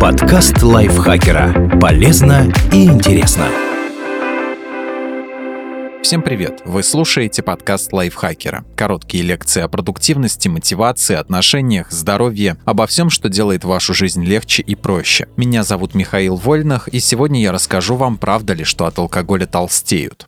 Подкаст лайфхакера. Полезно и интересно. Всем привет! Вы слушаете подкаст лайфхакера. Короткие лекции о продуктивности, мотивации, отношениях, здоровье, обо всем, что делает вашу жизнь легче и проще. Меня зовут Михаил Вольнах, и сегодня я расскажу вам, правда ли, что от алкоголя толстеют.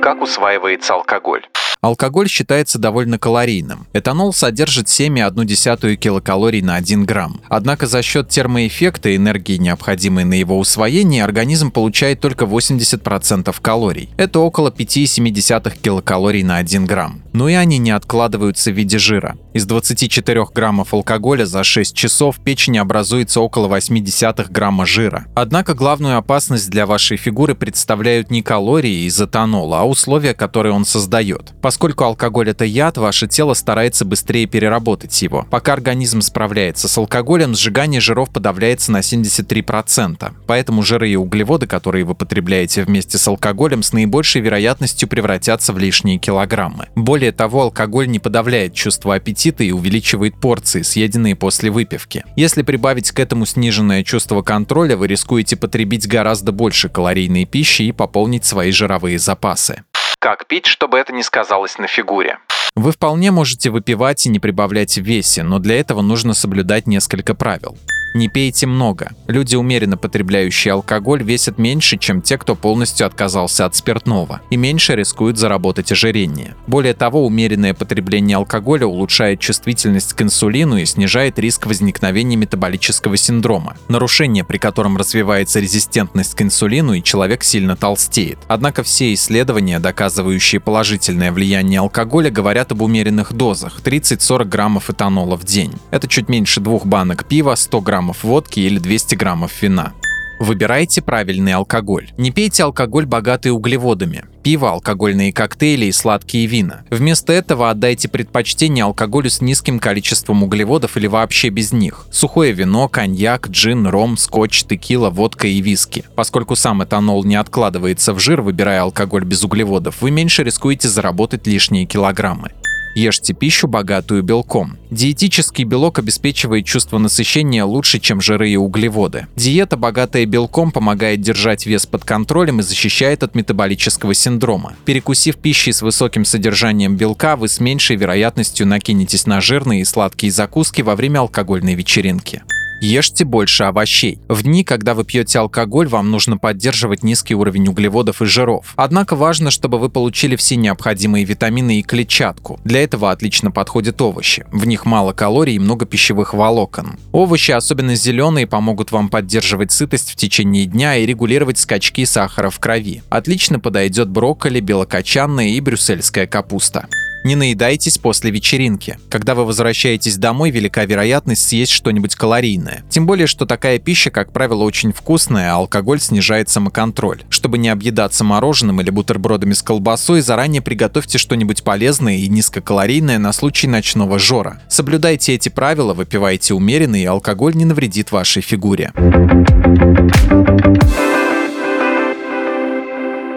Как усваивается алкоголь? Алкоголь считается довольно калорийным. Этанол содержит 7,1 килокалорий на 1 грамм. Однако за счет термоэффекта и энергии, необходимой на его усвоение, организм получает только 80% калорий. Это около 5,7 килокалорий на 1 грамм. Но и они не откладываются в виде жира. Из 24 граммов алкоголя за 6 часов в печени образуется около 0,8 грамма жира. Однако главную опасность для вашей фигуры представляют не калории из этанола, а условия, которые он создает. Поскольку алкоголь это яд, ваше тело старается быстрее переработать его. Пока организм справляется с алкоголем, сжигание жиров подавляется на 73%. Поэтому жиры и углеводы, которые вы потребляете вместе с алкоголем, с наибольшей вероятностью превратятся в лишние килограммы. Более того, алкоголь не подавляет чувство аппетита и увеличивает порции, съеденные после выпивки. Если прибавить к этому сниженное чувство контроля, вы рискуете потребить гораздо больше калорийной пищи и пополнить свои жировые запасы. Как пить, чтобы это не сказалось на фигуре? Вы вполне можете выпивать и не прибавлять в весе, но для этого нужно соблюдать несколько правил. Не пейте много. Люди, умеренно потребляющие алкоголь, весят меньше, чем те, кто полностью отказался от спиртного, и меньше рискуют заработать ожирение. Более того, умеренное потребление алкоголя улучшает чувствительность к инсулину и снижает риск возникновения метаболического синдрома, нарушение, при котором развивается резистентность к инсулину и человек сильно толстеет. Однако все исследования, доказывающие положительное влияние алкоголя, говорят об умеренных дозах – 30-40 граммов этанола в день. Это чуть меньше двух банок пива, 100 граммов граммов водки или 200 граммов вина. Выбирайте правильный алкоголь. Не пейте алкоголь, богатый углеводами. Пиво, алкогольные коктейли и сладкие вина. Вместо этого отдайте предпочтение алкоголю с низким количеством углеводов или вообще без них. Сухое вино, коньяк, джин, ром, скотч, текила, водка и виски. Поскольку сам этанол не откладывается в жир, выбирая алкоголь без углеводов, вы меньше рискуете заработать лишние килограммы. Ешьте пищу, богатую белком. Диетический белок обеспечивает чувство насыщения лучше, чем жиры и углеводы. Диета, богатая белком, помогает держать вес под контролем и защищает от метаболического синдрома. Перекусив пищей с высоким содержанием белка, вы с меньшей вероятностью накинетесь на жирные и сладкие закуски во время алкогольной вечеринки. Ешьте больше овощей. В дни, когда вы пьете алкоголь, вам нужно поддерживать низкий уровень углеводов и жиров. Однако важно, чтобы вы получили все необходимые витамины и клетчатку. Для этого отлично подходят овощи. В них мало калорий и много пищевых волокон. Овощи, особенно зеленые, помогут вам поддерживать сытость в течение дня и регулировать скачки сахара в крови. Отлично подойдет брокколи, белокочанная и брюссельская капуста. Не наедайтесь после вечеринки. Когда вы возвращаетесь домой, велика вероятность съесть что-нибудь калорийное. Тем более, что такая пища, как правило, очень вкусная, а алкоголь снижает самоконтроль. Чтобы не объедаться мороженым или бутербродами с колбасой, заранее приготовьте что-нибудь полезное и низкокалорийное на случай ночного жора. Соблюдайте эти правила, выпивайте умеренно, и алкоголь не навредит вашей фигуре.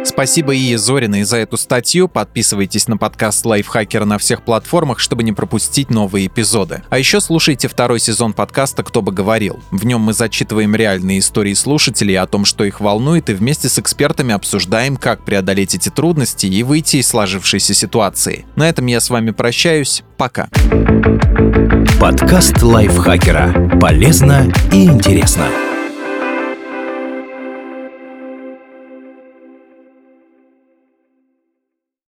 Спасибо Ие Зориной за эту статью. Подписывайтесь на подкаст Лайфхакера на всех платформах, чтобы не пропустить новые эпизоды. А еще слушайте второй сезон подкаста «Кто бы говорил». В нем мы зачитываем реальные истории слушателей о том, что их волнует, и вместе с экспертами обсуждаем, как преодолеть эти трудности и выйти из сложившейся ситуации. На этом я с вами прощаюсь. Пока. Подкаст Лайфхакера. Полезно и интересно.